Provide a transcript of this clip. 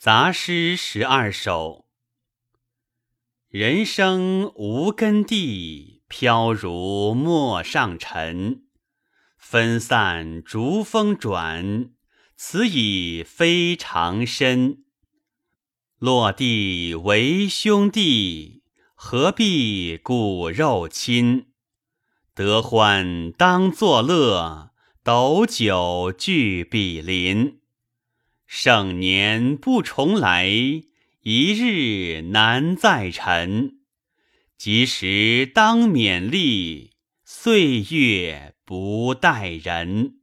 杂诗十二首。人生无根蒂，飘如陌上尘。分散逐风转，此已非常身。落地为兄弟，何必骨肉亲？得欢当作乐，斗酒俱比邻。盛年不重来，一日难再晨。及时当勉励，岁月不待人。